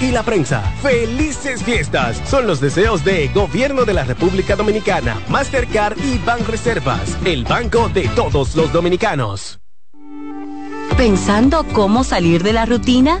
y la prensa. ¡Felices fiestas! Son los deseos de Gobierno de la República Dominicana, Mastercard y Banreservas, el banco de todos los dominicanos. ¿Pensando cómo salir de la rutina?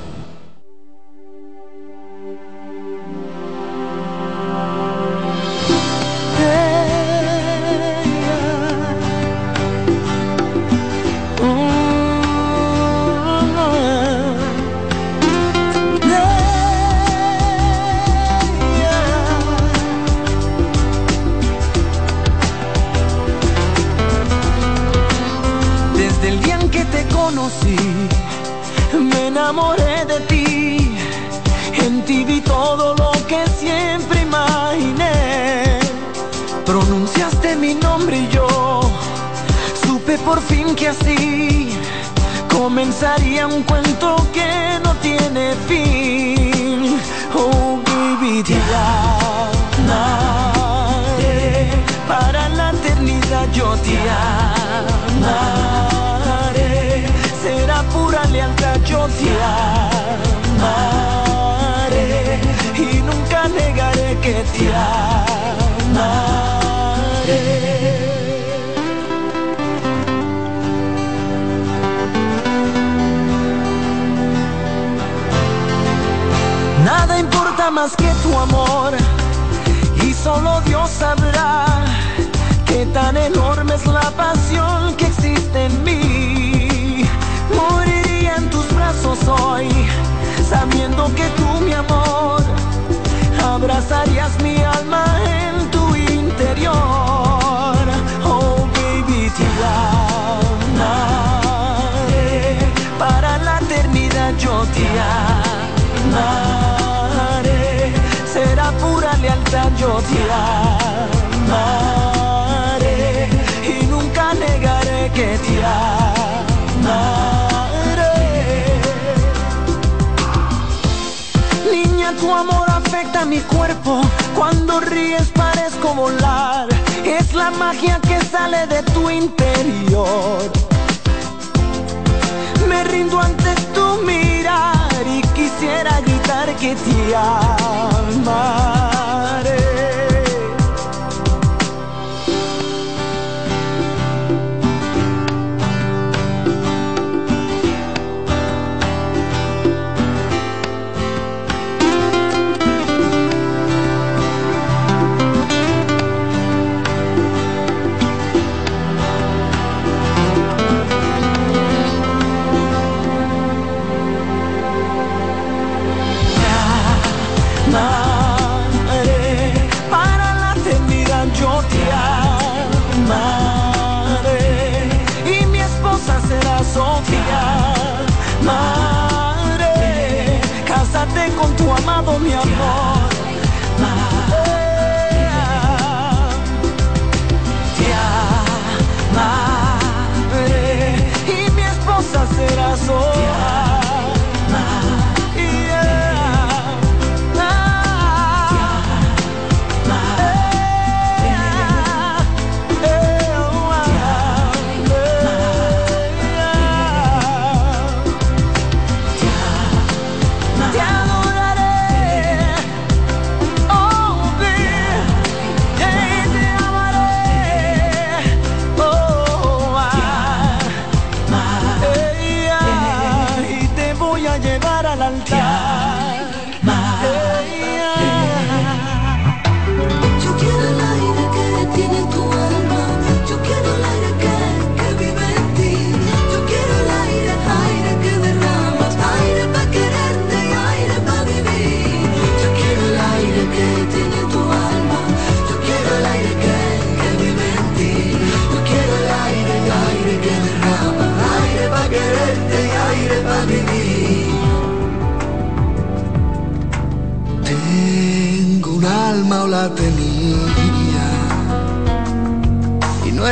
Enamoré de ti, en ti vi todo lo que siempre imaginé. Pronunciaste mi nombre y yo supe por fin que así comenzaría un cuento que no tiene fin. Oh, baby, te amaré, para la eternidad yo te amaré, te amaré y nunca negaré que te amaré. Nada importa más que tu amor y solo Dios sabrá qué tan enorme es la pasión que existe en mí. Sabiendo que tú, mi amor, abrazarías mi alma en tu interior. Oh, baby, te amaré, para la eternidad yo te amaré, será pura lealtad yo te amaré y nunca negaré que te amaré. Cuerpo, cuando ríes parezco volar, es la magia que sale de tu interior. Me rindo ante tu mirar y quisiera gritar que te amaré.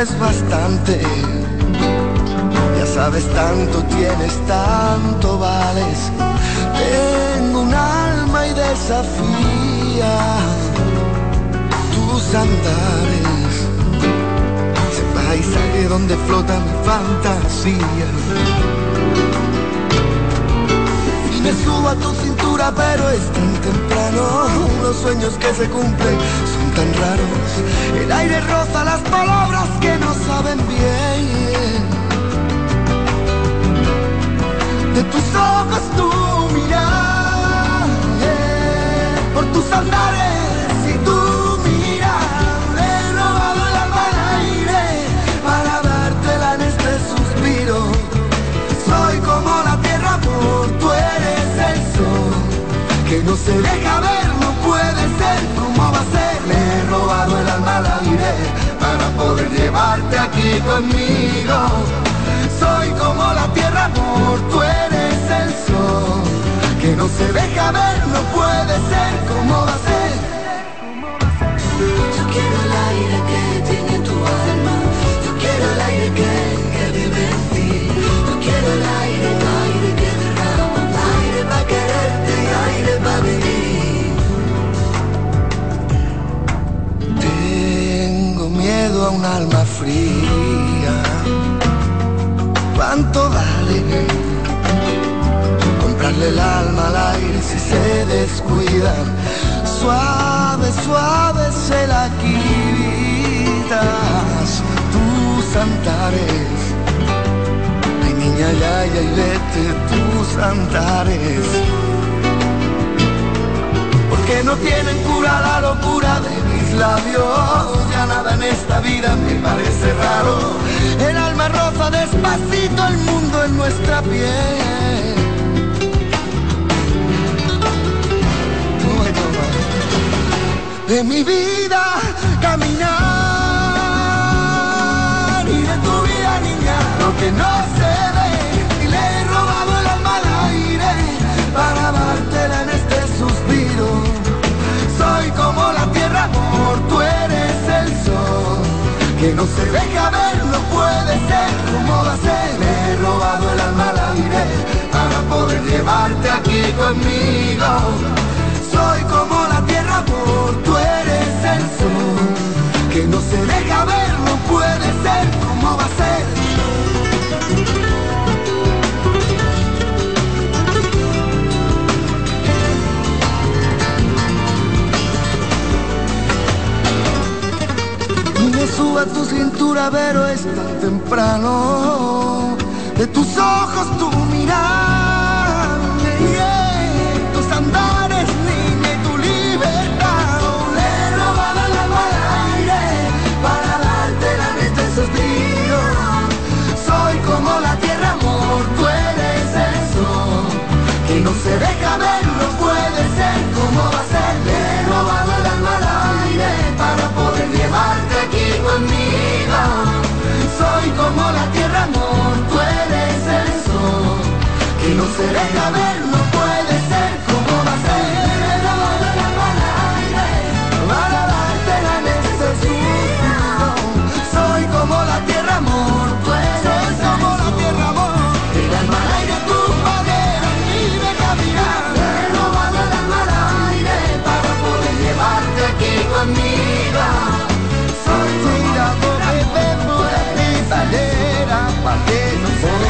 Es bastante, ya sabes tanto tienes, tanto vales. Tengo un alma y desafía tus andares. Ese paisaje donde flota mi fantasía me subo a tu cintura, pero es tan temprano. Los sueños que se cumplen tan raros. El aire roza las palabras que no saben bien. De tus ojos tu mirar, por tus andares y tu mirar, he robado el alma al aire para dártela en este suspiro. Soy como la tierra por tu que no se deja ver, no puede ser, ¿cómo el alma al aire para poder llevarte aquí conmigo. Soy como la tierra, amor, tú eres el sol, que no se deja ver, no puede ser, ¿cómo va a ser? A un alma fría. ¿Cuánto vale comprarle el alma al aire si se descuidan? Suave, suave se la quitas tus antares. Ay niña, ya, ya, y vete tus antares que no tienen cura la locura de mis labios. Ya nada en vida me parece raro. El alma roza despacito el mundo en nuestra piel. De mi vida caminar llevarte aquí conmigo. Soy como la tierra, amor, tú eres el sol. Que no se deja ver, no puede ser, como va a ser? suba tu cintura, pero es tan temprano. De tus ojos tu mirar, se deja ver, no puede ser como va a ser. Le he robado el alma al aire para poder llevarte conmigo. Soy como la tierra, amor, tú eres el. Que no se deja ver, no conmigo. Valera, pa' que no se para que la quiera.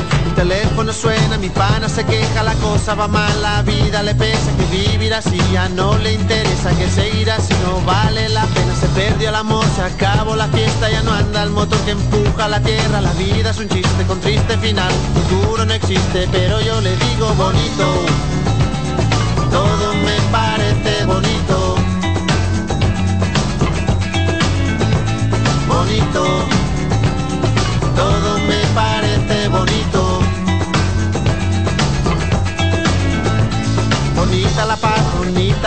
Mi teléfono suena, mi pana se queja, la cosa va mal, la vida le pesa, que vivir así ya no le interesa, que seguir así no vale la pena, se perdió el amor, se acabó la fiesta, ya no anda el motor que empuja la tierra, la vida es un chiste con triste final, futuro no existe, pero yo le digo bonito,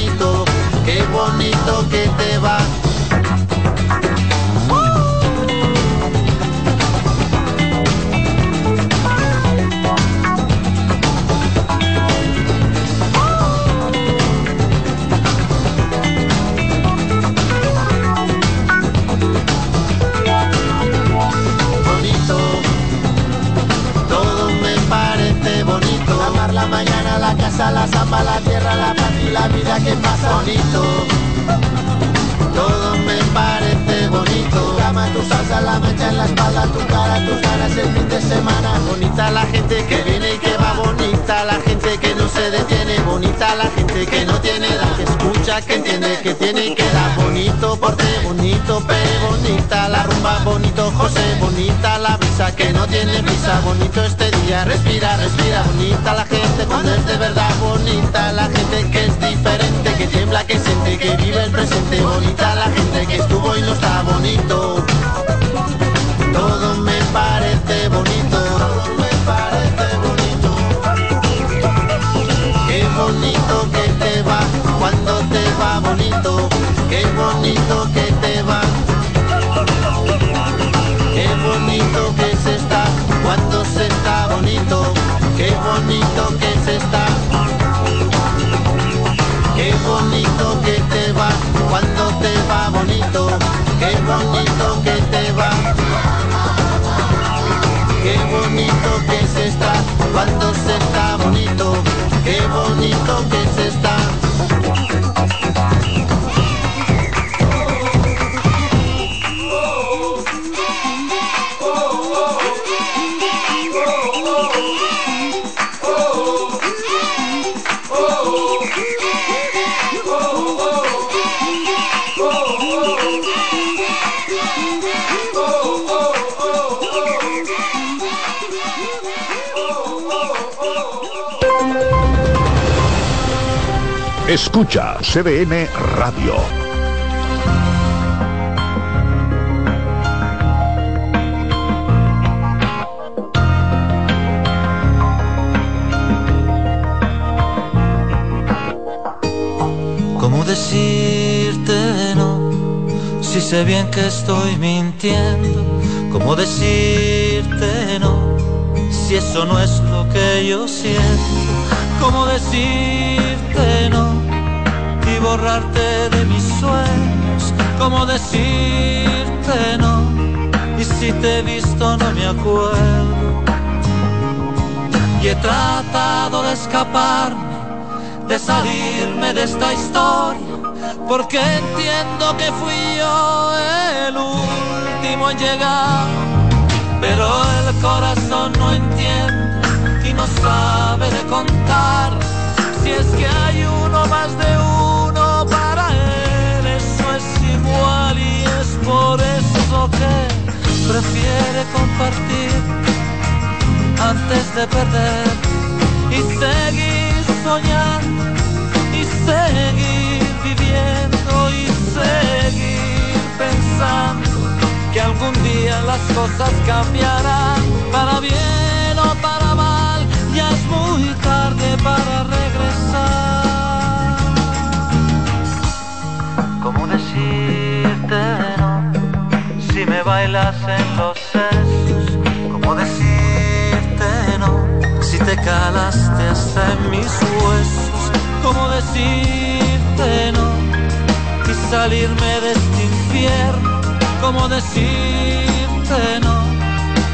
bonito, qué bonito que te va. La samba, la tierra, la paz y la vida que pasa bonito. Cama, tu salsa, la mancha en la espalda, tu cara, tus ganas el fin de semana. Bonita la gente que viene y que va, bonita la gente que no se detiene, bonita la gente que no tiene edad, que escucha, que entiende, que tiene que da. Bonito porte, bonito pere, bonita la rumba, bonito José, bonita la brisa que no tiene prisa, bonito este día, respira, respira, bonita la gente cuando es de verdad, bonita la gente que es diferente, que tiembla, que siente, que vive el presente, bonita la gente que estuvo y no está bonito. Todo me parece bonito, todo me parece bonito. Qué bonito que te va cuando te va bonito, qué bonito que te va. Qué bonito que se está cuando se está bonito, qué bonito que se está. Qué bonito que te va cuando te va bonito, qué bonito que te va. Qué bonito que se está cuando se está bonito, qué bonito que se Escucha CDN Radio. ¿Cómo decirte no? Si sé bien que estoy mintiendo. ¿Cómo decirte no? Si eso no es lo que yo siento. ¿Cómo decirte no? Borrarte de mis sueños. ¿Cómo decirte no? Y si te he visto no me acuerdo. Y he tratado de escaparme de salirme de esta historia, porque entiendo que fui yo el último en llegar, pero el corazón no entiende y no sabe de contar, si es que hay uno por eso que prefiere compartir antes de perder y seguir soñando y seguir viviendo y seguir pensando que algún día las cosas cambiarán para bien o para mal, ya es muy tarde para regresar. ¿Cómo decirte? Si me bailas en los sesos, ¿cómo decirte no? Si te calaste hasta en mis huesos, ¿cómo decirte no? Y salirme de este infierno, ¿cómo decirte no?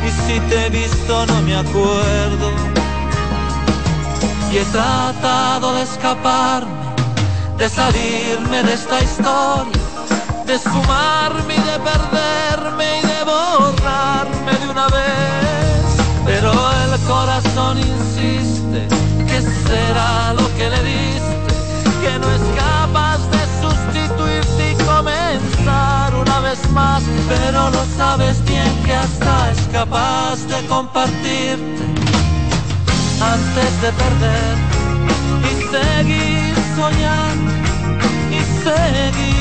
Y si te he visto no me acuerdo. Y he tratado de escaparme, de salirme de esta historia, de esfumarme y de perderme y de borrarme de una vez. Pero el corazón insiste que será lo que le diste, que no es capaz de sustituirte y comenzar una vez más. Pero lo sabes bien que hasta es capaz de compartirte antes de perder y seguir soñando y seguir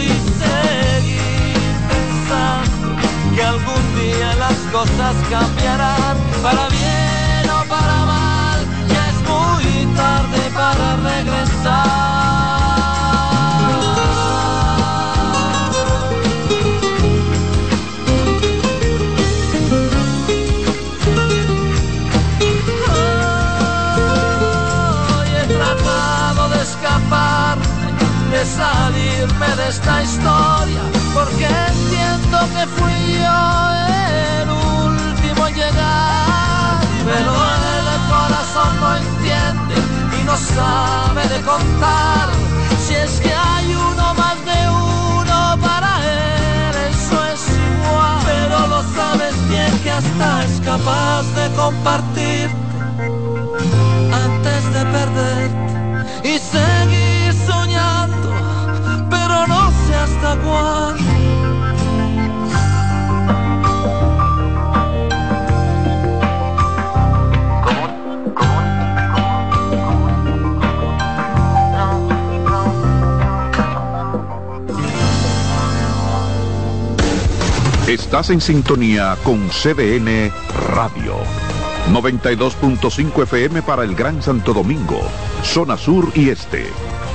y seguir pensando que algún día las cosas cambiarán para bien o para mal, ya es muy tarde para regresar. Salirme de esta historia, porque entiendo que fui yo el último en llegar, pero el corazón no entiende y no sabe de contar, si es que hay uno más de uno para él, eso es igual, pero lo sabes bien que hasta es capaz de compartir antes de perderte y seguir Estás en sintonía con CDN Radio. 92.5 FM para el Gran Santo Domingo, zona sur y este.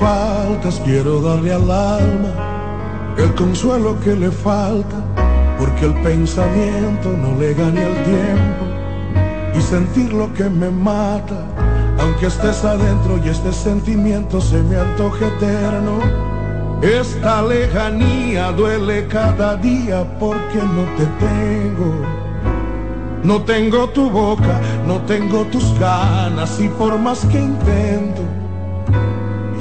Faltas, quiero darle al alma el consuelo que le falta, porque el pensamiento no le gane el tiempo y sentir lo que me mata, aunque estés adentro y este sentimiento se me antoje eterno. Esta lejanía duele cada día porque no te tengo. No tengo tu boca, no tengo tus ganas y por más que intento,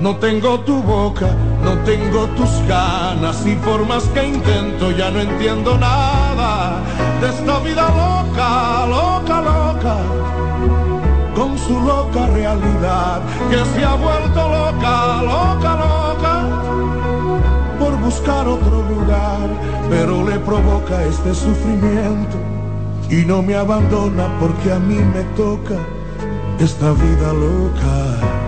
No tengo tu boca, no tengo tus ganas y por más que intento ya no entiendo nada de esta vida loca, loca, loca, con su loca realidad que se ha vuelto loca, loca, loca, por buscar otro lugar, pero le provoca este sufrimiento y no me abandona porque a mí me toca esta vida loca.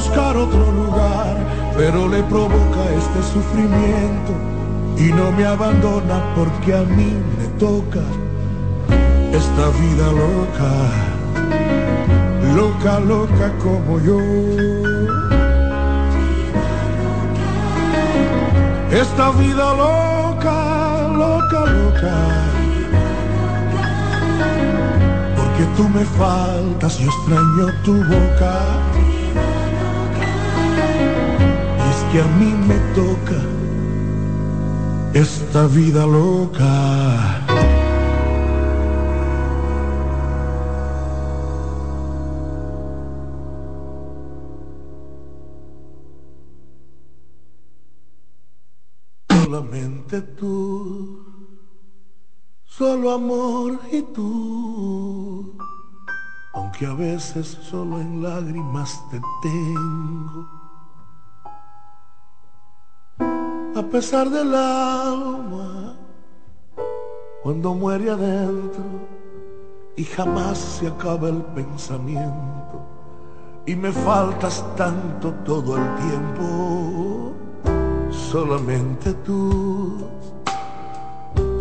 buscar otro lugar, pero le provoca este sufrimiento y no me abandona porque a mí me toca esta vida loca, loca, loca como yo. Esta vida loca, loca, loca. Porque tú me faltas, yo extraño tu boca. Que a mí me toca esta vida loca. Solamente tú, solo amor y tú, aunque a veces solo en lágrimas te tengo. A pesar del alma, cuando muere adentro y jamás se acaba el pensamiento y me faltas tanto todo el tiempo, solamente tú,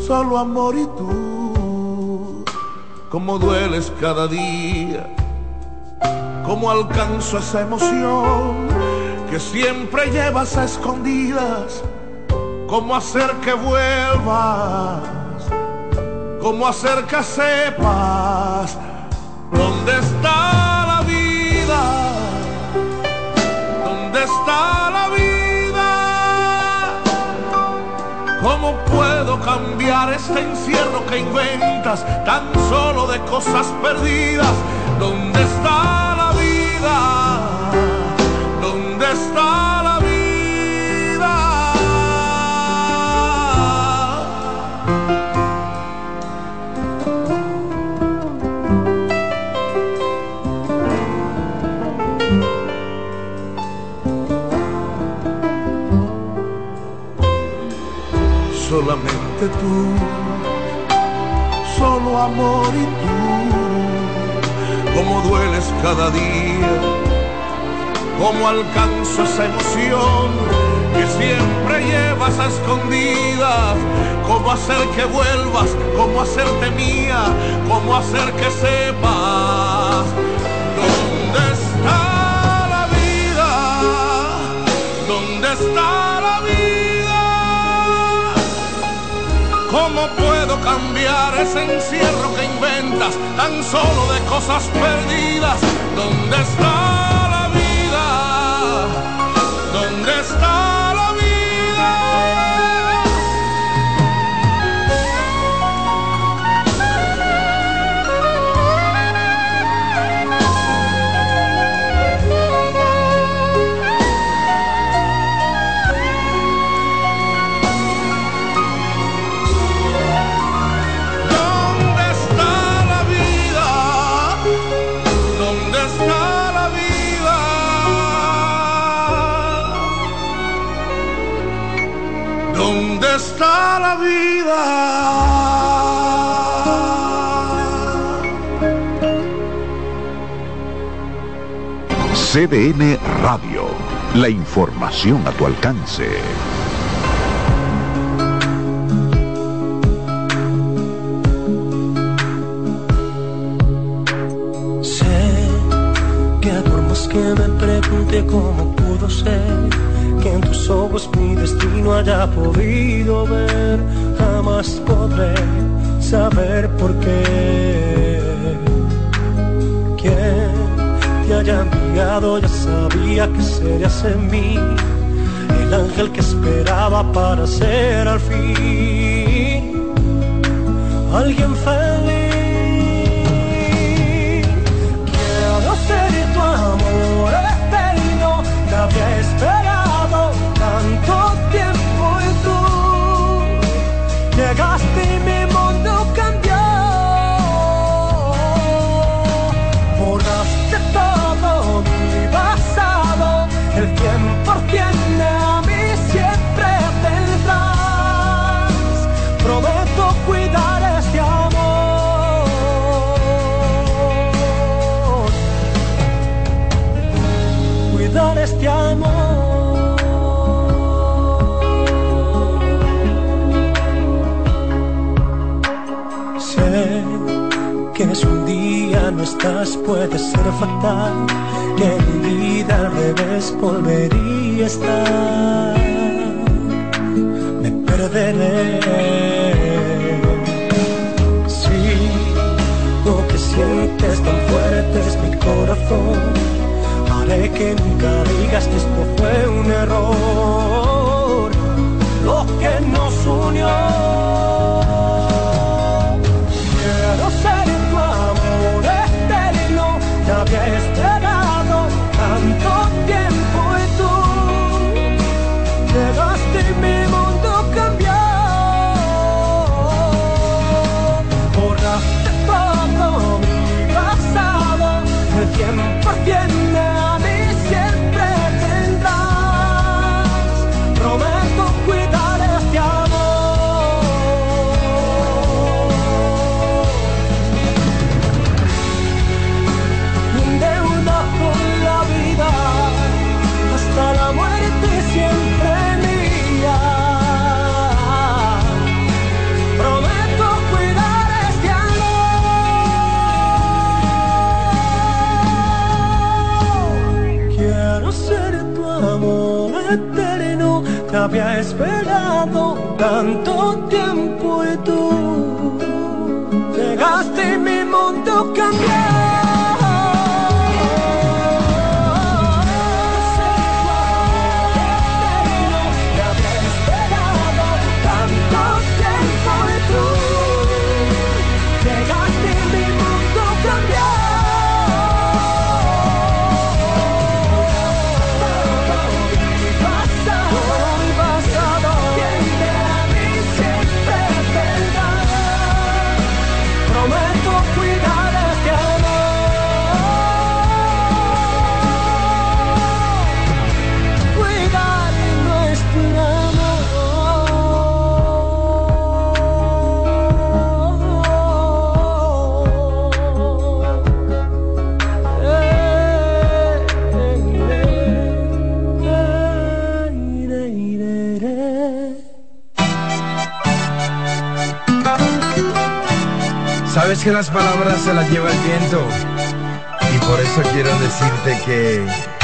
solo amor y tú, como dueles cada día, como alcanzo esa emoción que siempre llevas a escondidas cómo hacer que vuelvas, cómo hacer que sepas dónde está la vida, dónde está la vida, cómo puedo cambiar este encierro que inventas tan solo de cosas perdidas, dónde está la vida, dónde está solamente tú, solo amor y tú, como dueles cada día, como alcanzo esa emoción que siempre llevas a escondidas, cómo hacer que vuelvas, cómo hacerte mía, cómo hacer que sepas ¿Cómo puedo cambiar ese encierro que inventas tan solo de cosas perdidas? ¿Dónde está la vida? ¿Dónde está está la vida? CDN Radio. La información a tu alcance. Sé que por más que me pregunte cómo pudo ser que en tus ojos mi destino haya podido ver, jamás podré saber por qué. Quien te haya enviado ya sabía que serías en mí el ángel que esperaba para ser al fin alguien feliz. Quiero ser tu amor eterno, te había Gaspi mi puede ser fatal, que mi vida al revés volvería a estar. Me perderé. Sí, lo que sientes tan fuerte es mi corazón. Haré que nunca digas que esto fue un error. Lo que nos unió. Tanto las palabras se las lleva el viento. Y por eso quiero decirte que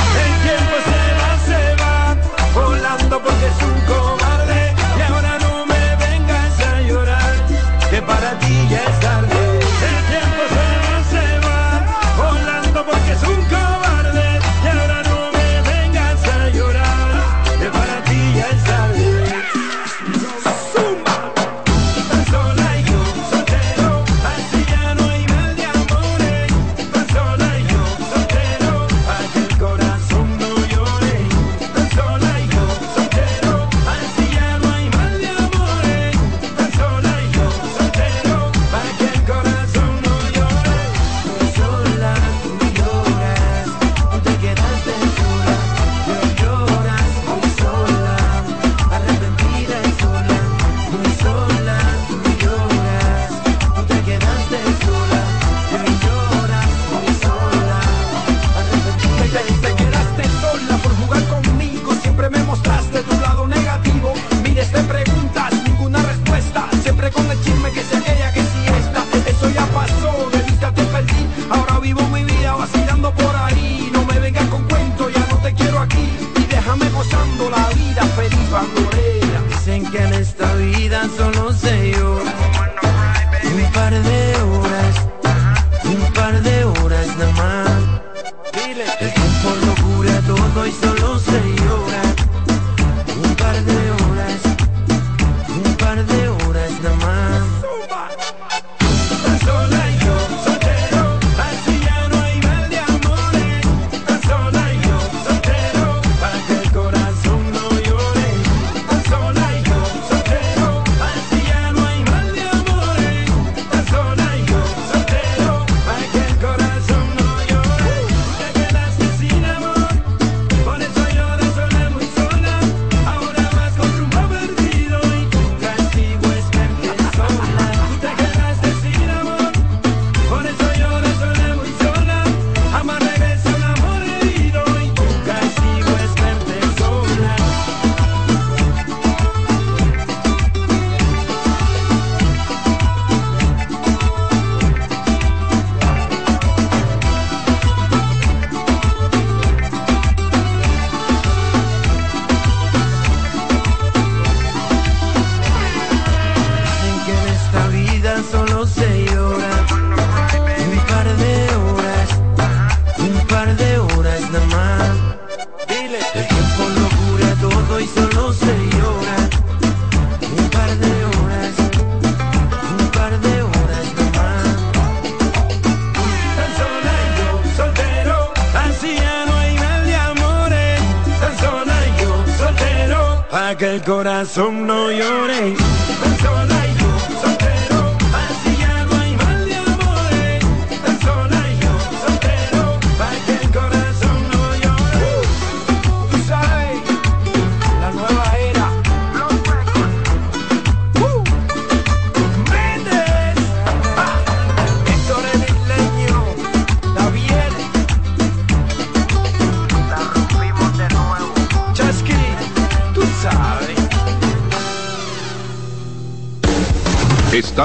corazón no llore.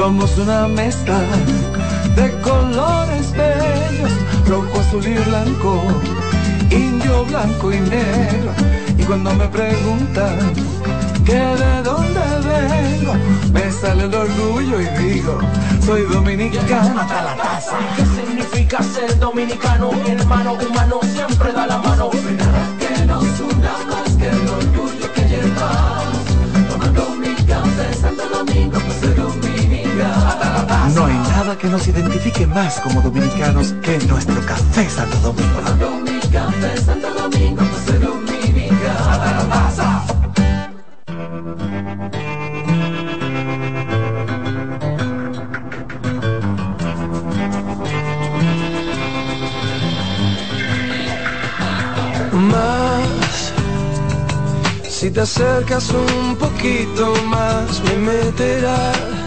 Somos una mezcla de colores bellos, rojo, azul y blanco, indio, blanco y negro. Y cuando me preguntan que de dónde vengo, me sale el orgullo y digo, soy dominicano hasta la casa. ¿Qué significa ser dominicano? Hermano humano siempre da la mano. Que nos una más que el que nos identifique más como dominicanos que nuestro café Santo Domingo. Café Santo Domingo. Más, si te acercas un poquito más, me meterás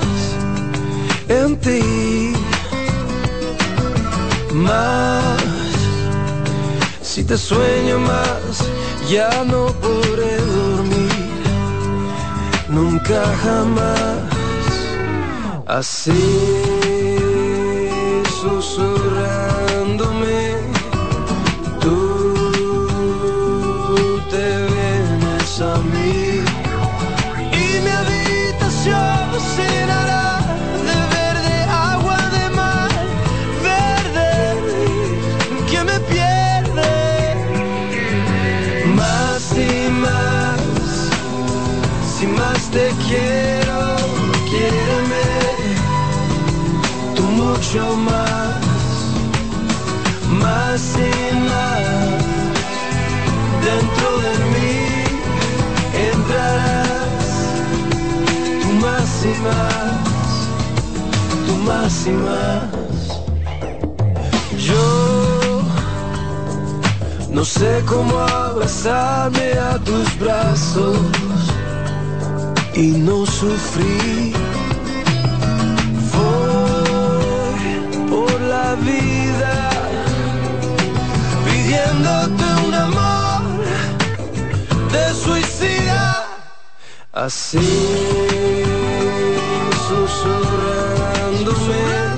en ti. Más, si te sueño más, ya no podré dormir, nunca jamás. Así, susurrándome, mucho más, más y más dentro de mí entrarás tú más y más, tú más y más. Yo no sé cómo abrazarme a tus brazos y no sufrir. Pidiéndote un amor de suicida. Así susurrándome,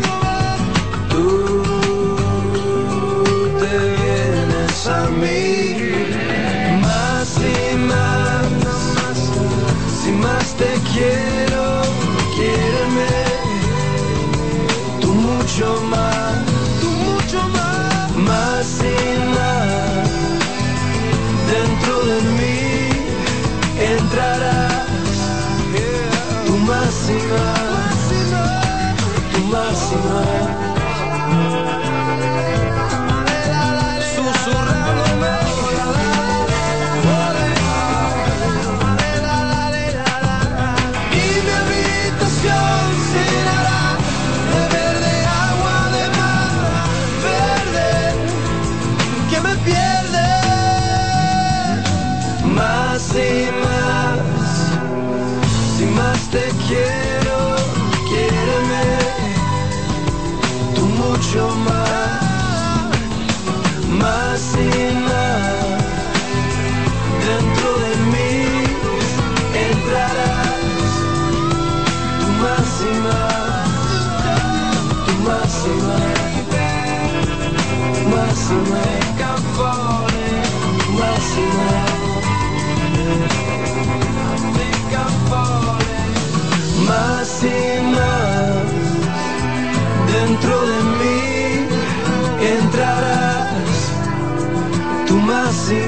más y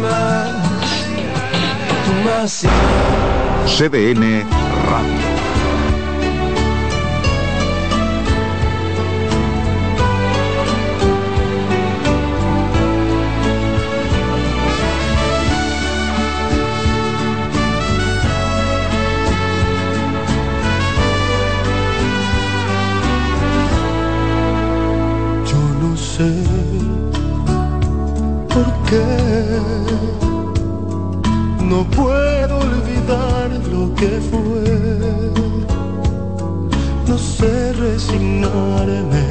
más. CDN Radio. Qué no puedo olvidar lo que fue. No sé resignarme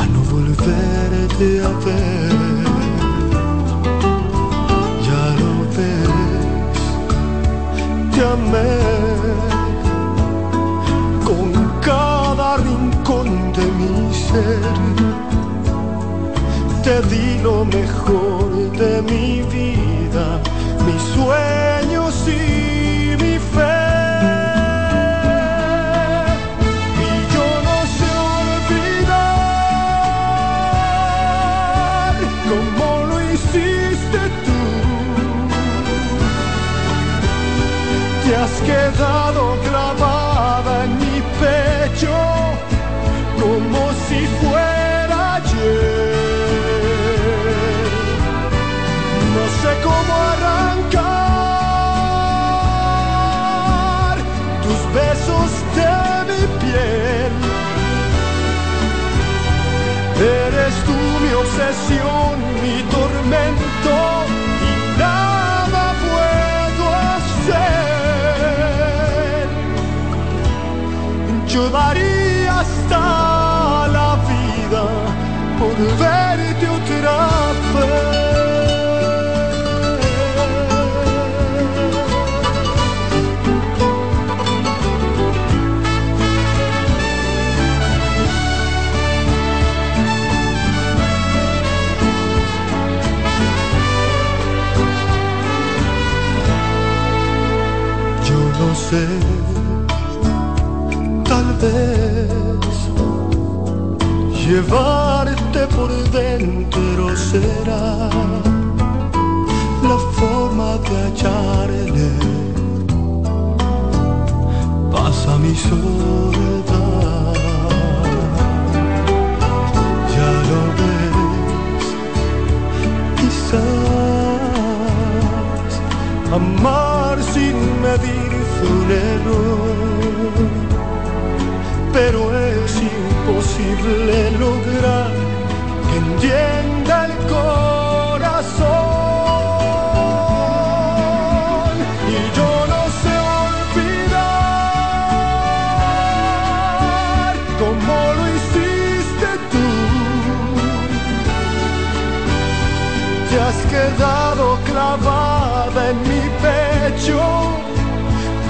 a no volverte a ver. Ya lo ves, te amé con cada rincón de mi ser. Te di lo mejor de mi vida, mis sueños y mi fe. Y yo no sé olvidar como lo hiciste tú. Te has quedado clavada Eres tú mi obsesión, mi tormento llevarte por dentro será la forma de hallarle pasa mi soledad. Ya lo ves, quizás amar sin medir un error, pero es imposible lograr que entienda el corazón. Y yo no sé olvidar como lo hiciste tú. Te has quedado clavada en mi pecho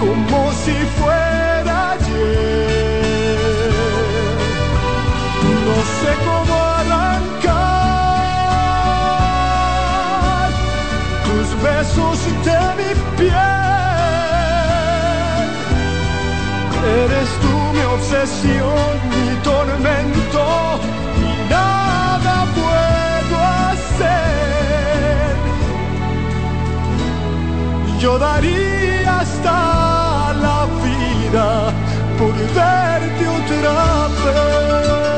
como si fuera de mi piel. Eres tú mi obsesión, mi tormento y nada puedo hacer. Yo daría hasta la vida por verte otra vez.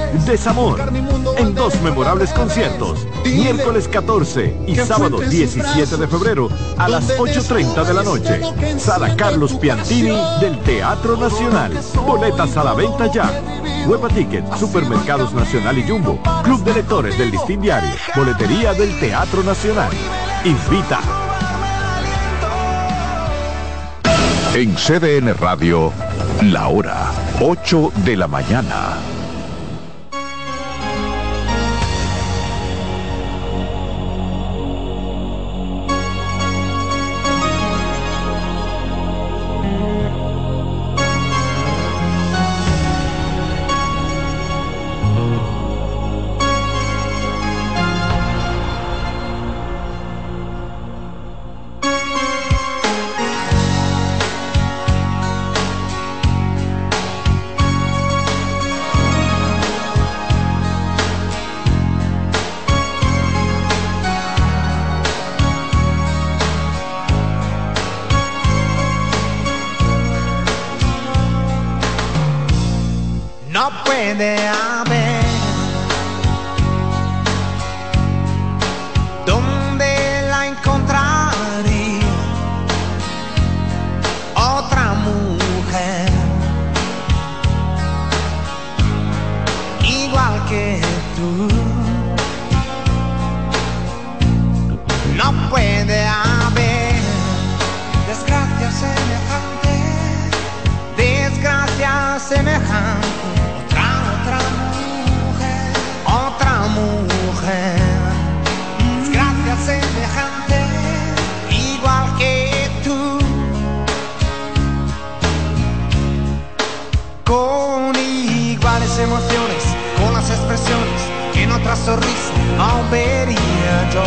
desamor, en dos memorables conciertos, miércoles 14 y sábado 17 de febrero a las 8.30 de la noche. Sala Carlos Piantini del Teatro Nacional. Boletas a la venta ya. Hueva Ticket, Supermercados Nacional y Jumbo, Club de Lectores del Listín Diario, Boletería del Teatro Nacional. Invita. En CDN Radio, la hora 8 de la mañana. Otra sonrisa No vería yo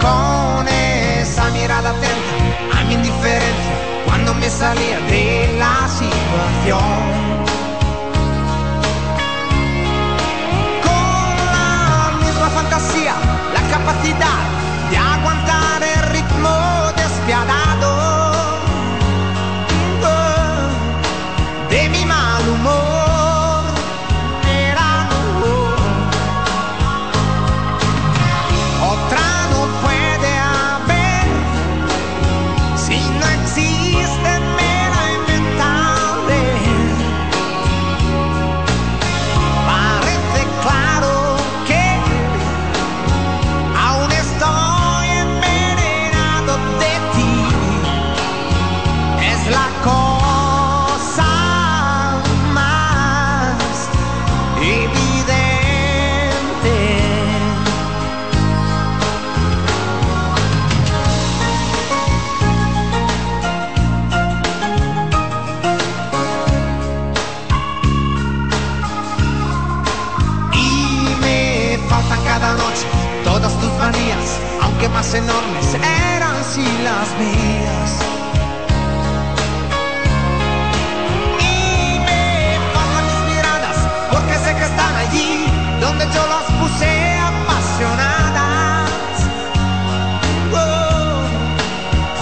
con esa mirada atenta a mi indiferencia cuando me salía de la situación. Con la misma fantasía, la capacidad de aguantar el ritmo despiadado más enormes eran si las vías. Y me bajan mis miradas porque sé que están allí donde yo las puse apasionadas. Oh,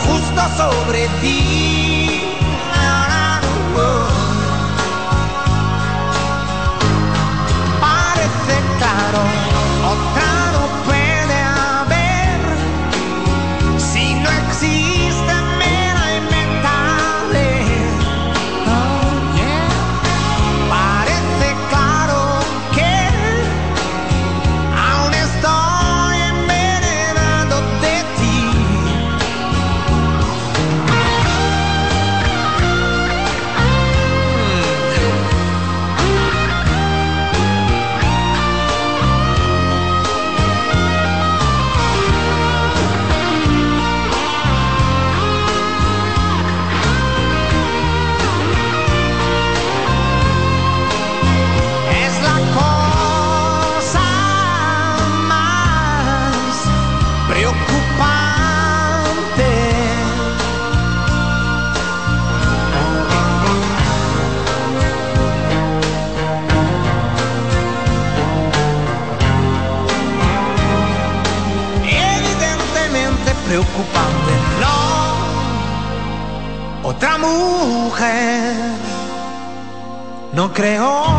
justo sobre ti. Otra mujer, no creo.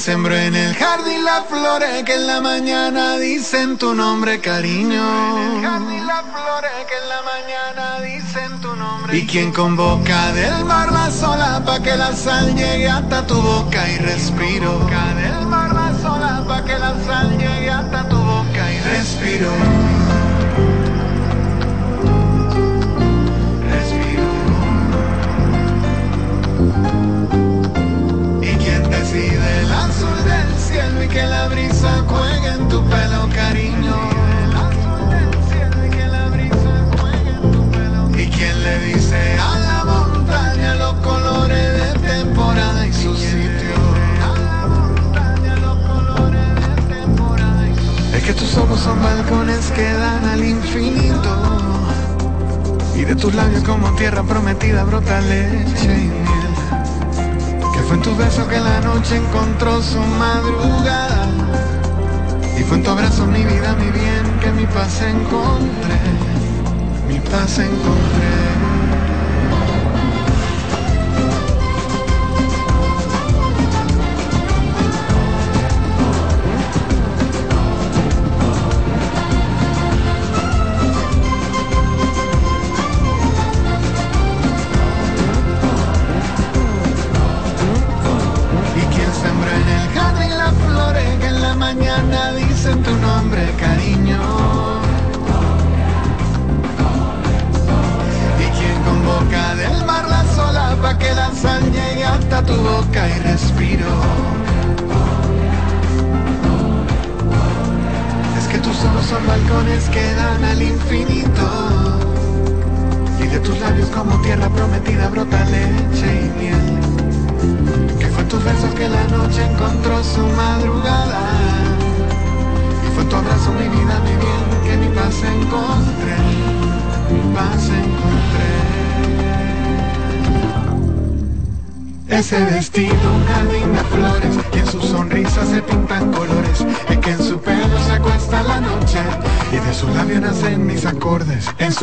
Quien sembró en el jardín las flores que en la mañana dicen tu nombre, cariño. Y quien convoca del mar la sola pa' que la sal llegue hasta tu boca y respiro. Tu pelo, cariño. Y quien le dice a la montaña los colores de temporada y su sitio. Es que tus ojos son balcones que dan al infinito. Y de tus labios como tierra prometida brota leche y miel. Que fue en tus besos que la noche encontró su madrugada. Y fue en tu abrazo mi vida, mi bien, que mi paz encontré. Mi paz encontré.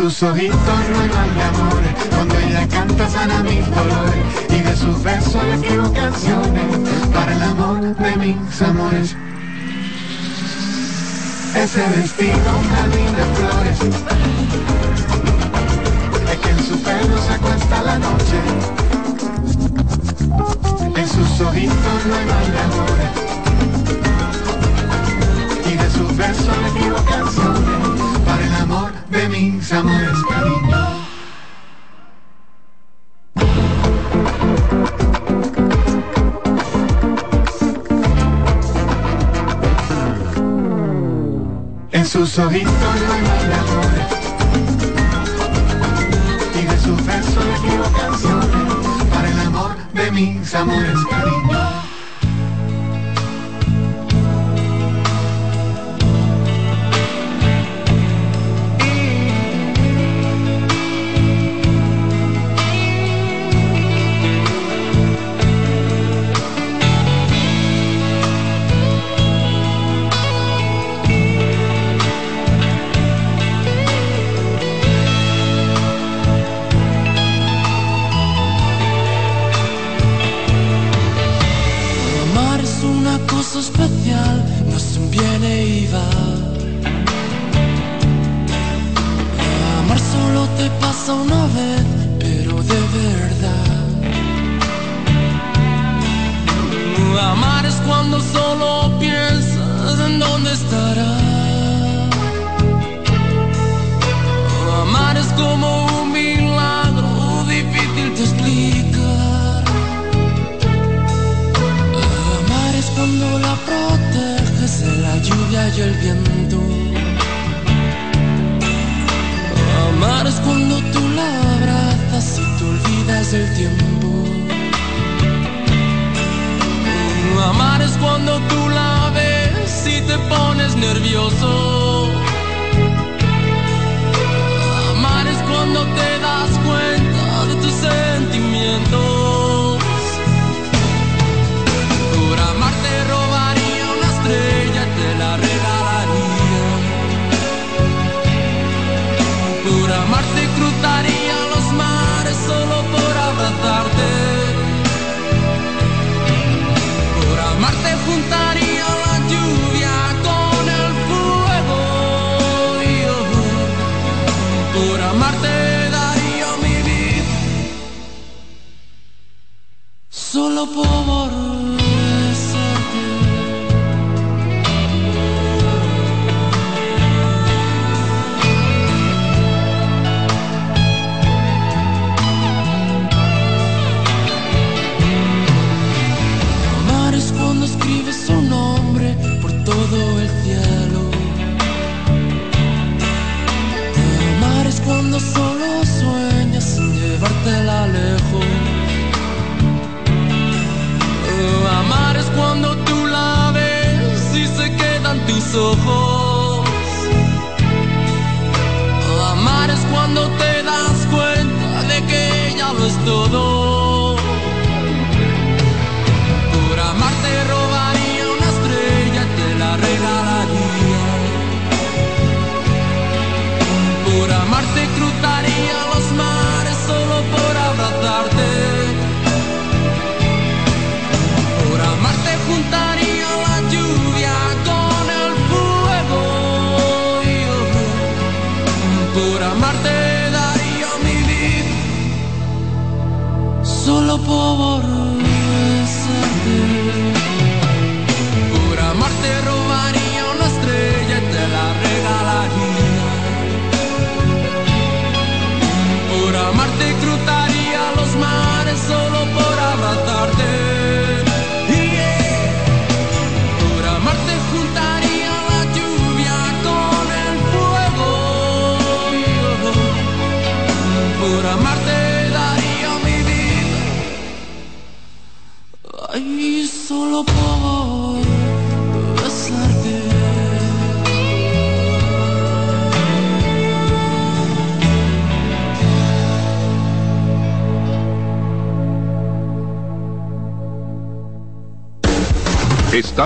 Sus ojitos mal de amor, cuando ella canta sana mis dolores, y de sus besos le escribo canciones, para el amor de mis amores. Ese vestido, de flores, es que en su pelo se acuesta la noche, en sus ojitos mal de amor Y de sus besos le escribo canciones Para el amor mis amores, cariño. En sus ojitos no hay mal de amor Y de sus besos le escribo canciones Para el amor de mis amores, cariño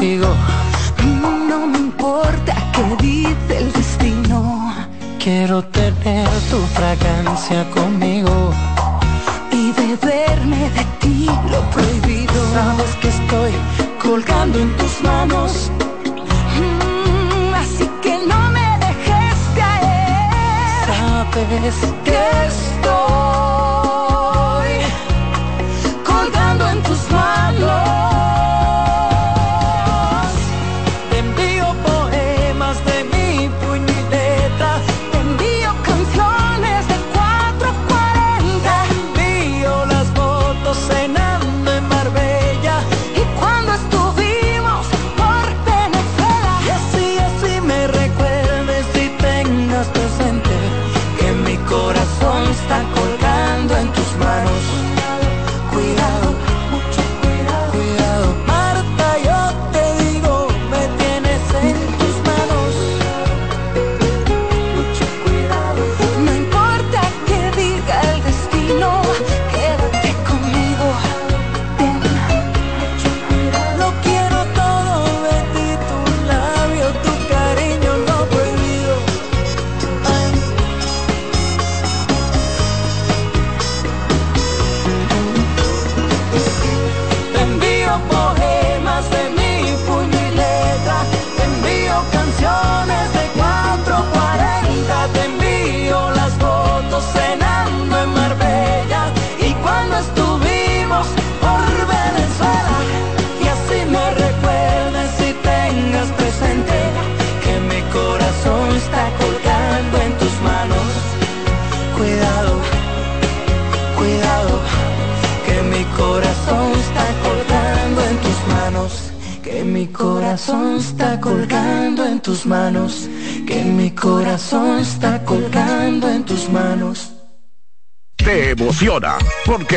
contigo. No me importa qué dice el destino. Quiero tener tu fragancia conmigo.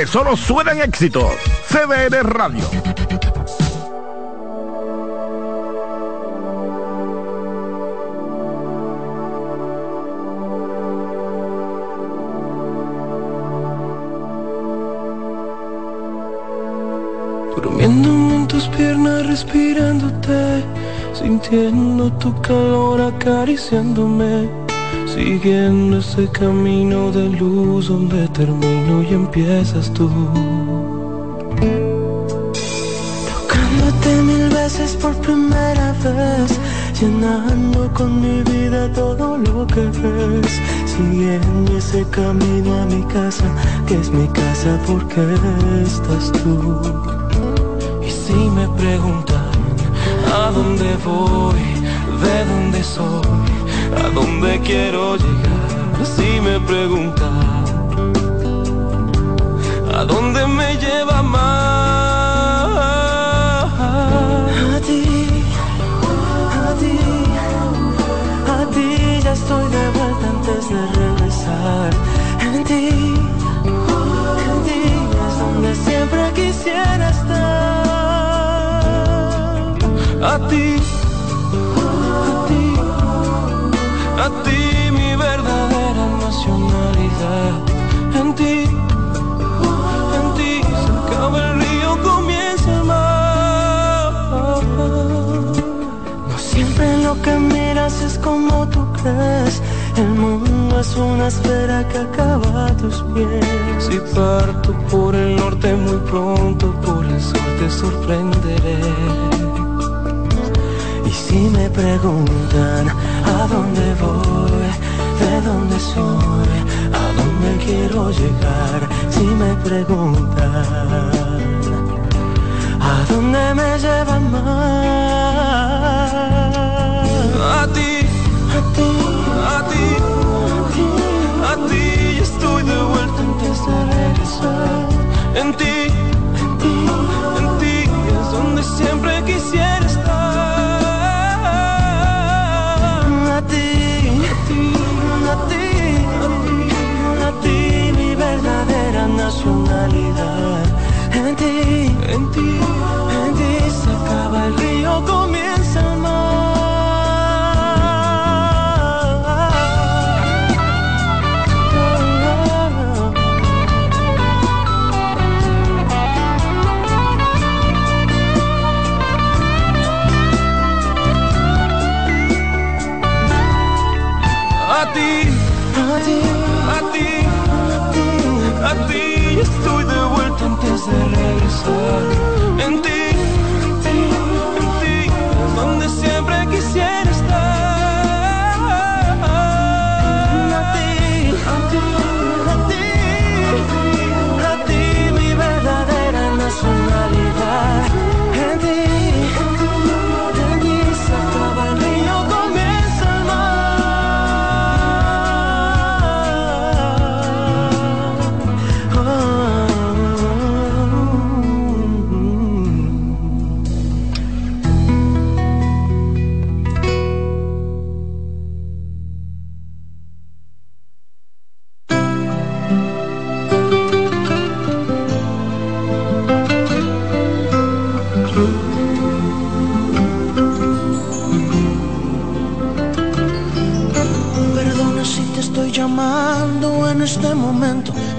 Porque solo suenan éxitos. CDN Radio. Durmiéndome en tus piernas, respirándote, sintiendo tu calor acariciándome, siguiendo ese camino de luz donde termino y empiezas tú. Tocándote mil veces por primera vez, llenando con mi vida todo lo que ves, siguiendo ese camino a mi casa, que es mi casa porque estás tú. Y si me preguntan a dónde voy, de dónde soy, a dónde quiero llegar, si me preguntan a dónde me lleva más. A ti, a ti, a ti ya estoy de vuelta antes de regresar. En ti, en ti es donde siempre quisiera estar. A ti, En ti, en ti se acaba el río, comienza el mar. No siempre lo que miras es como tú crees. El mundo es una esfera que acaba a tus pies. Si parto por el norte muy pronto, por el sur te sorprenderé. Y si me preguntan a dónde voy, dónde soy, a dónde quiero llegar, si me preguntan a dónde me lleva más. A ti, a ti, a ti, a ti, a ti, ya estoy de vuelta antes de regresar. En ti, en ti, en ti, es donde siempre quisiera verdadera nacionalidad. En ti, en ti, en ti se acaba el río, comienza el mar. A ti, a ti, ti,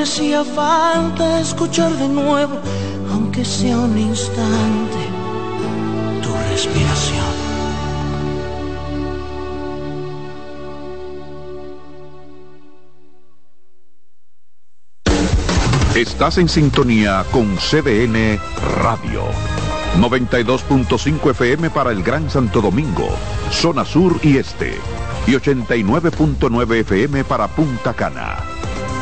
me hacía falta escuchar de nuevo, aunque sea un instante, tu respiración. Estás en sintonía con CDN Radio. 92.5 FM para el Gran Santo Domingo, zona sur y este. Y 89.9 FM para Punta Cana.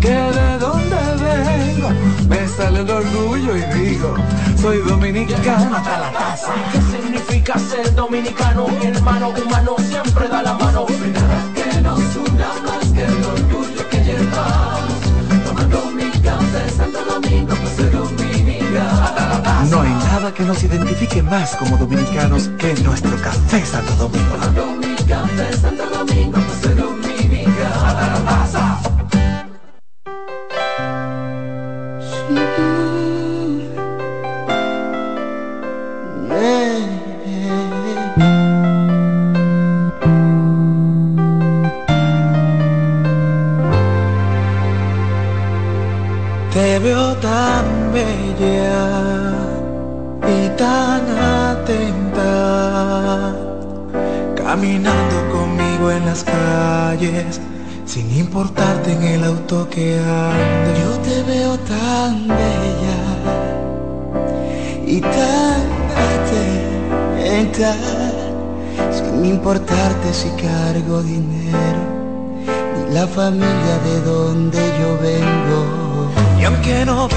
que de dónde vengo, me sale el orgullo y digo, soy dominicano hasta la casa. ¿Qué significa ser dominicano? Mi hermano humano siempre da la mano. No hay nada que nos una más que el orgullo que llevamos. Tomando mi café Santo Domingo, pues soy dominicano. No hay nada que nos identifique más como dominicanos que nuestro café Santo Domingo. Tomando mi café Santo Domingo, Te la familia de donde yo vengo. Y aunque no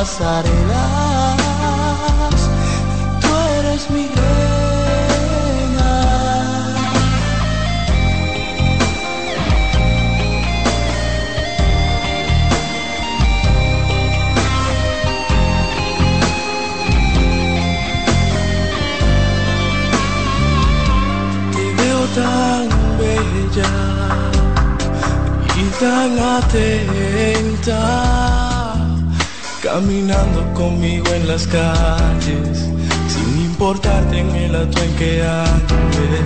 pasarelas, tú eres mi reina. Te veo tan bella y tan atenta Caminando conmigo en las calles, sin importarte en el acto en que andes.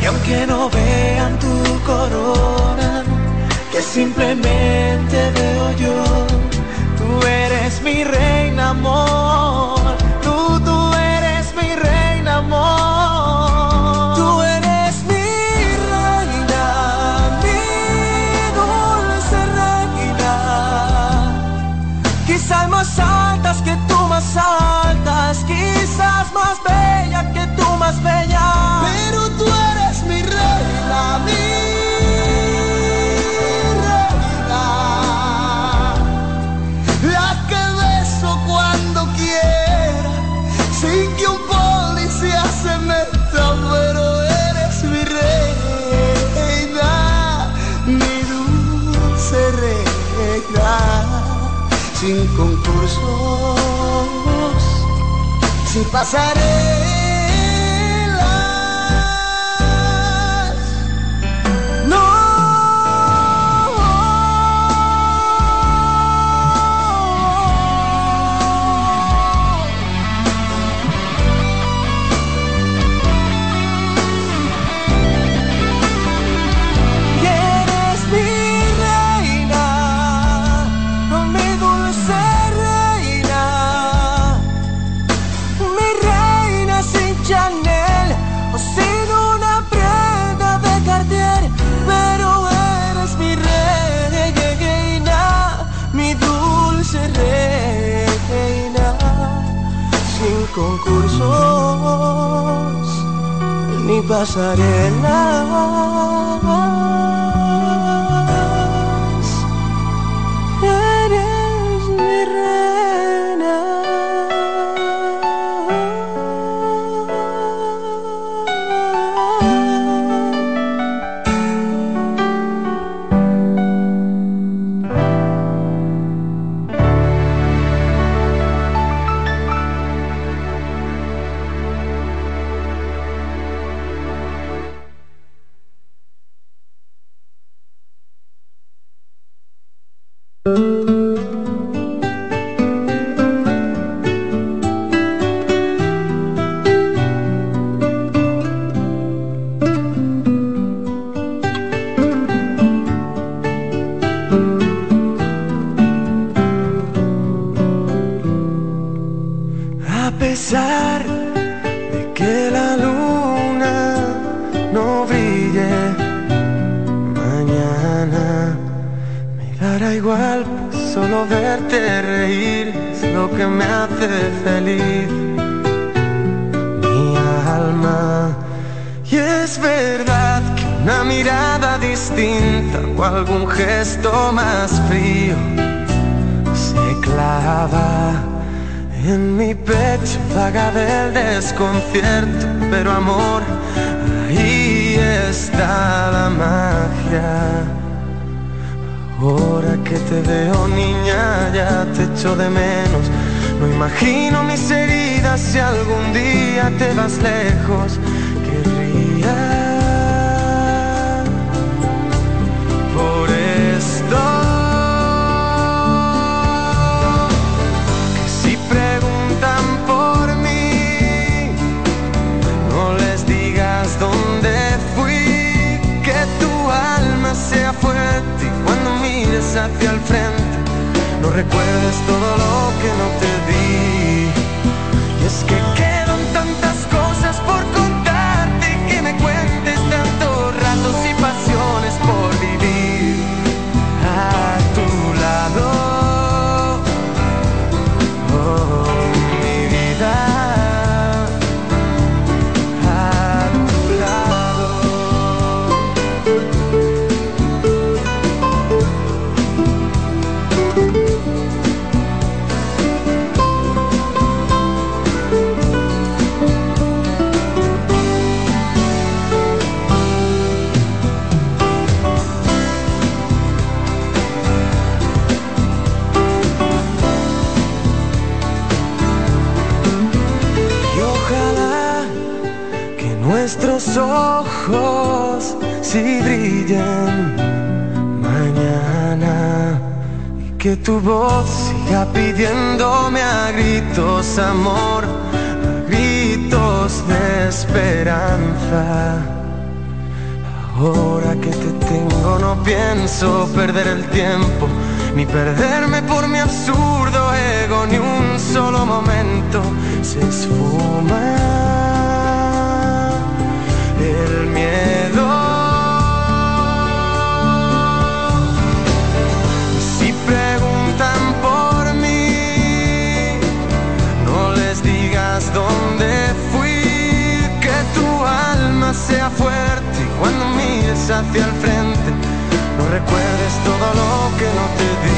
Y aunque no vean tu corona, que simplemente veo yo, tú eres mi reina, amor. sin concursos, sin pasaré concursos ni pasarelas. Todo lo que no te di.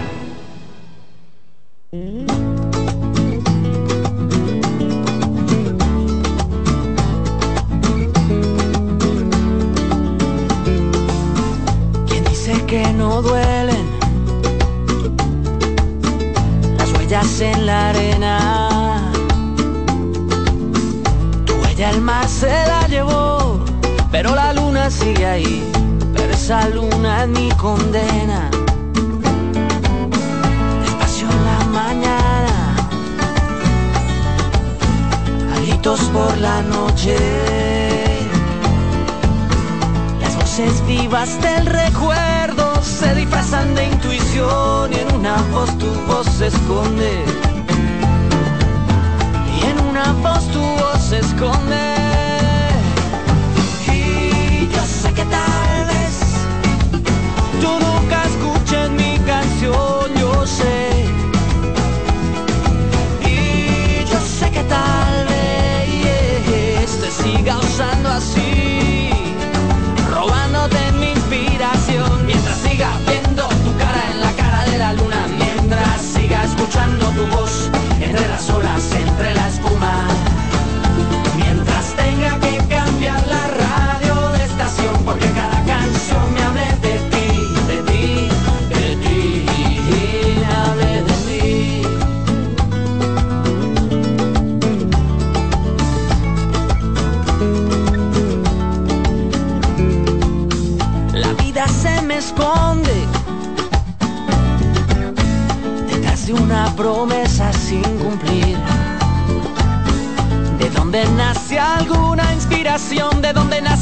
Condena. Despacio en la mañana, gritos por la noche. Las voces vivas del recuerdo se disfrazan de intuición y en una voz tu voz se esconde. Y en una voz tu voz se esconde.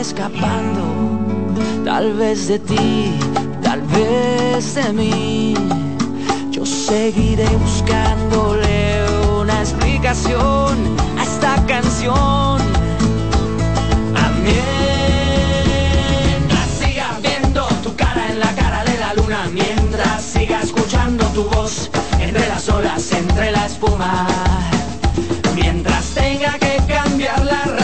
Escapando, tal vez de ti, tal vez de mí. Yo seguiré buscándole una explicación a esta canción. Mientras siga viendo tu cara en la cara de la luna, mientras siga escuchando tu voz entre las olas, entre la espuma. Mientras tenga que cambiar la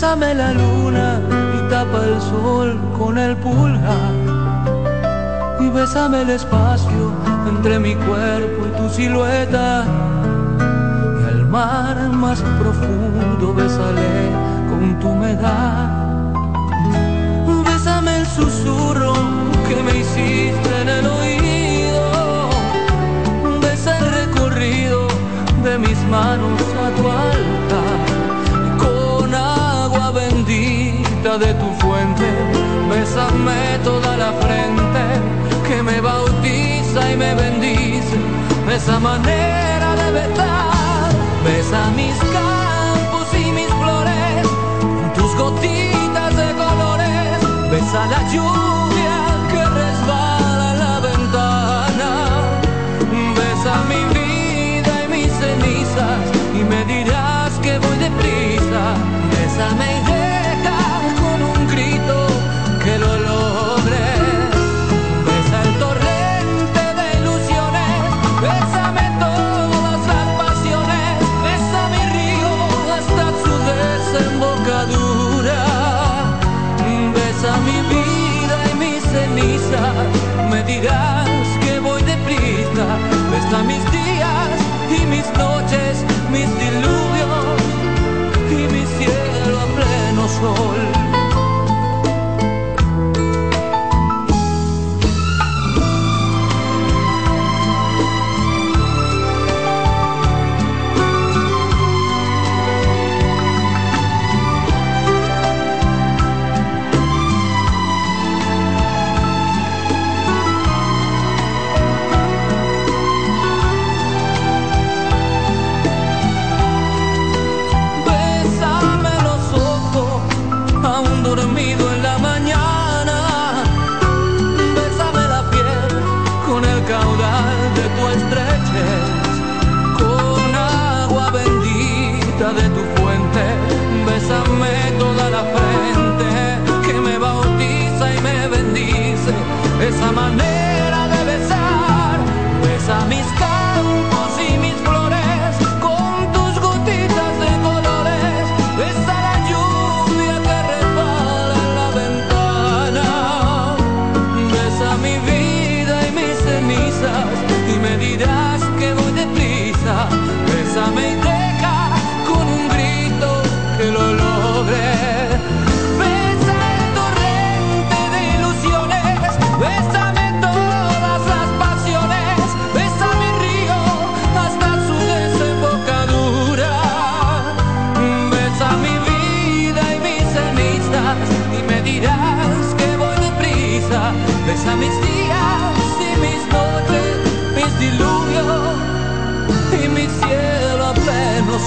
Bésame la luna y tapa el sol con el pulgar. Y bésame el espacio entre mi cuerpo y tu silueta. Y al mar más profundo bésale con tu humedad. Bésame el susurro que me hiciste en el oído. Besa el recorrido de mis manos a tu me bendice. Esa manera de besar, besa mis campos y mis flores, tus gotitas de colores, besa la lluvia que resbala en la ventana. Besa mi vida y mis cenizas y me dirás que voy deprisa. Bésame que voy deprisa. Besa mis días y mis noches, mis diluvios y mi cielo a pleno sol. Esa manera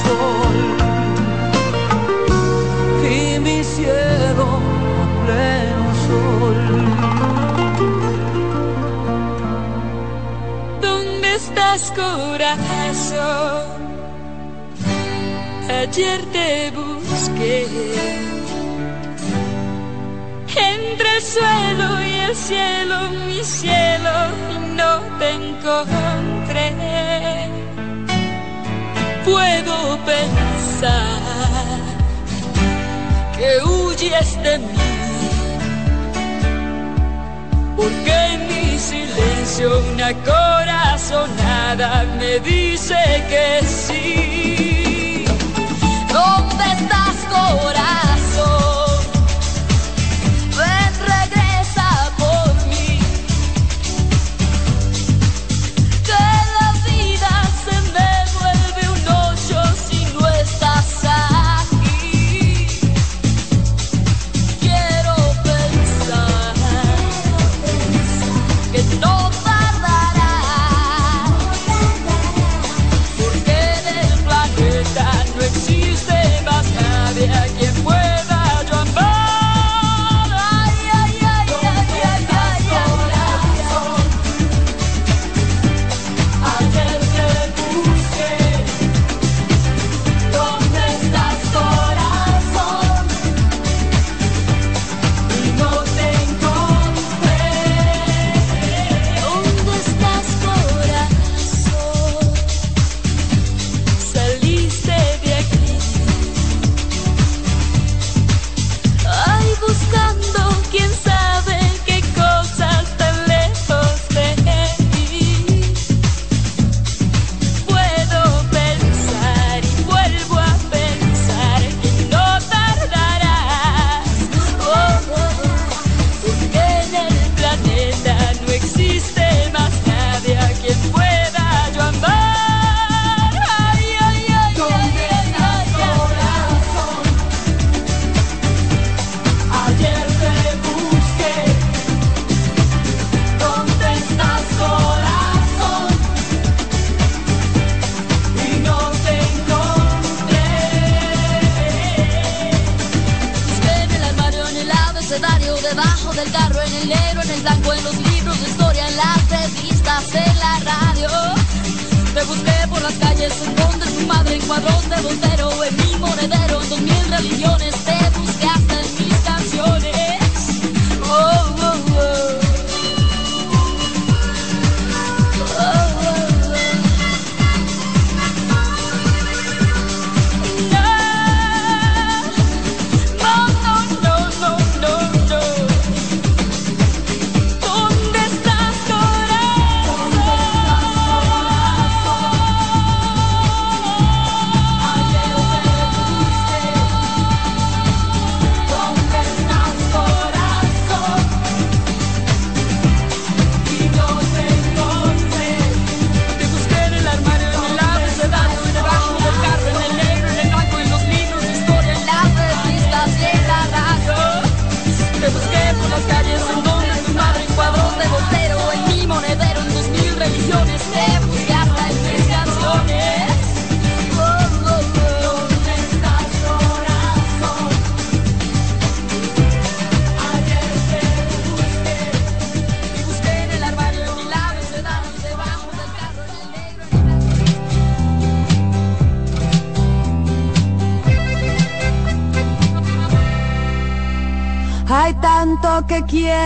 sol. Y mi cielo a pleno sol. ¿Dónde estás, corazón? Ayer te busqué entre el suelo y el cielo, mi cielo, y no te encontré. Puedo pensar que huyes de mí, porque en mi silencio una corazonada me dice que sí. ¿Dónde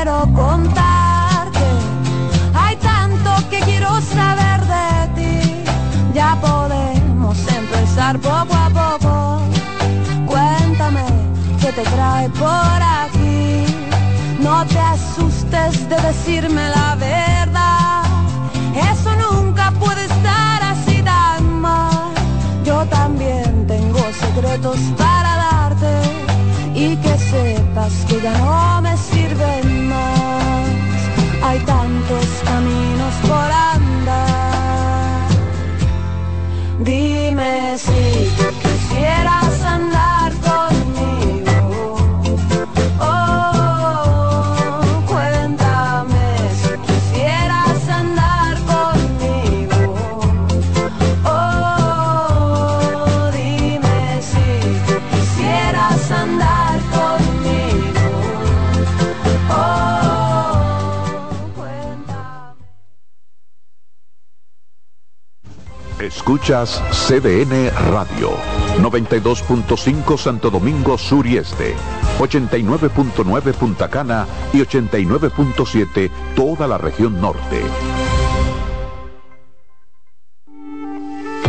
quiero Escuchas CDN Radio, 92.5 Santo Domingo Sur y Este, 89.9 Punta Cana y 89.7 toda la región norte.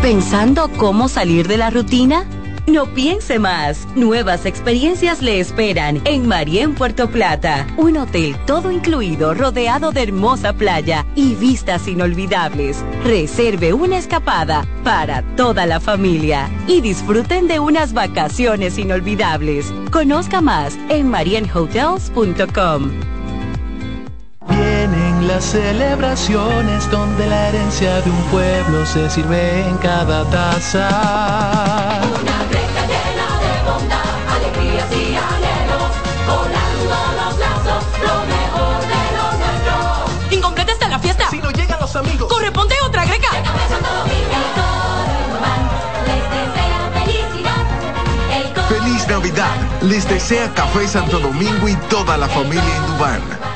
¿Pensando cómo salir de la rutina? No piense más. Nuevas experiencias le esperan en Marien Puerto Plata. Un hotel todo incluido rodeado de hermosa playa y vistas inolvidables. Reserve una escapada para toda la familia y disfruten de unas vacaciones inolvidables. Conozca más en marienhotels.com. Vienen las celebraciones donde la herencia de un pueblo se sirve en cada taza. Amigos. Corresponde otra greca. Feliz Navidad. Les desea Café Santo Domingo y toda la familia en Dubán.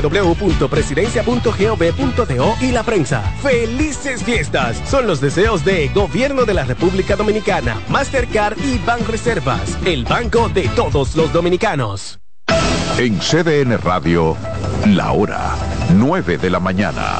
www.presidencia.gov.do y la prensa. ¡Felices fiestas! Son los deseos de Gobierno de la República Dominicana, Mastercard y Banreservas, el banco de todos los dominicanos. En CDN Radio, la hora 9 de la mañana.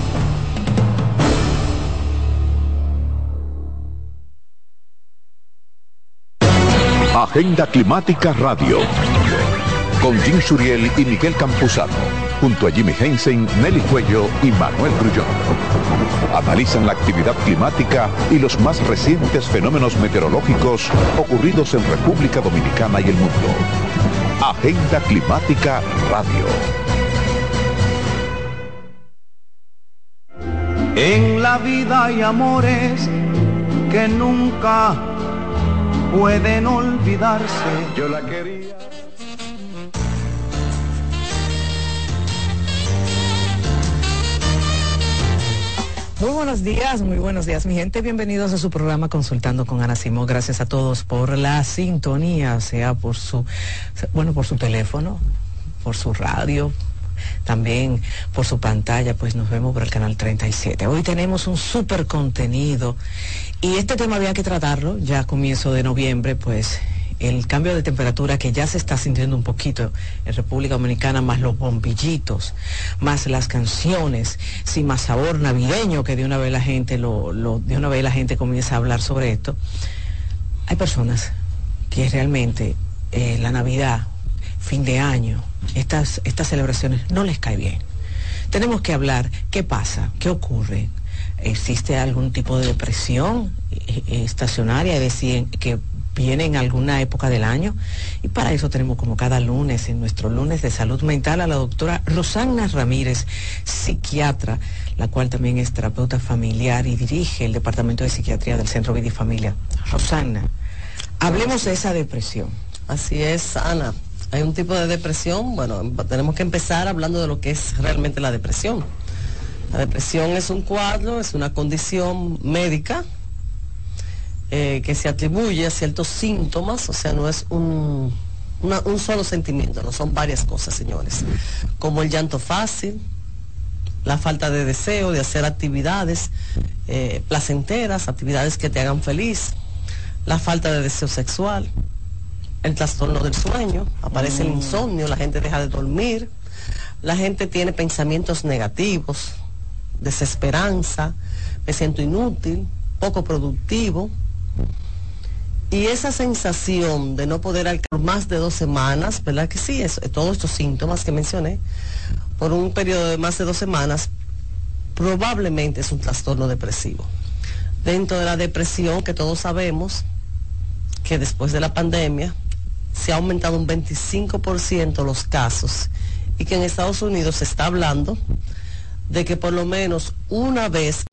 Agenda Climática Radio. Con Jim Suriel y Miguel Campuzano. Junto a Jimmy Hensen, Nelly Cuello y Manuel Grullón. Analizan la actividad climática y los más recientes fenómenos meteorológicos ocurridos en República Dominicana y el mundo. Agenda Climática Radio. En la vida hay amores que nunca pueden olvidarse. Yo la quería. Muy buenos días, muy buenos días, mi gente. Bienvenidos a su programa Consultando con Ana Simón. Gracias a todos por la sintonía, sea por su, bueno, por su teléfono, por su radio, también por su pantalla, pues nos vemos por el canal 37. Hoy tenemos un súper contenido y este tema había que tratarlo ya a comienzo de noviembre, pues el cambio de temperatura que ya se está sintiendo un poquito en República Dominicana, más los bombillitos, más las canciones, sin más sabor navideño, que de una vez la gente lo, de una vez la gente comienza a hablar sobre esto. Hay personas que realmente eh, la Navidad, fin de año, estas, estas celebraciones no les cae bien. Tenemos que hablar qué pasa, qué ocurre. ¿Existe algún tipo de depresión eh, eh, estacionaria, es decir, que viene en alguna época del año? Y para eso tenemos como cada lunes, en nuestro lunes de salud mental, a la doctora Rosana Ramírez, psiquiatra, la cual también es terapeuta familiar y dirige el Departamento de Psiquiatría del Centro Vida y Familia. Rosana, hablemos de esa depresión. Así es, Ana. Hay un tipo de depresión, bueno, tenemos que empezar hablando de lo que es realmente la depresión. La depresión es un cuadro, es una condición médica eh, que se atribuye a ciertos síntomas, o sea, no es un, una- un solo sentimiento, no son varias cosas, señores, como el llanto fácil, la falta de deseo de hacer actividades eh, placenteras, actividades que te hagan feliz, la falta de deseo sexual, el trastorno del sueño, aparece el Mm. insomnio, la gente deja de dormir, la gente tiene pensamientos negativos, desesperanza, me siento inútil, poco productivo. Y esa sensación de no poder alcanzar más de dos semanas, ¿verdad que sí? Todos estos síntomas que mencioné, por un periodo de más de dos semanas, probablemente es un trastorno depresivo. Dentro de la depresión, que todos sabemos que después de la pandemia se ha aumentado un 25% los casos y que en Estados Unidos se está hablando de que por lo menos una vez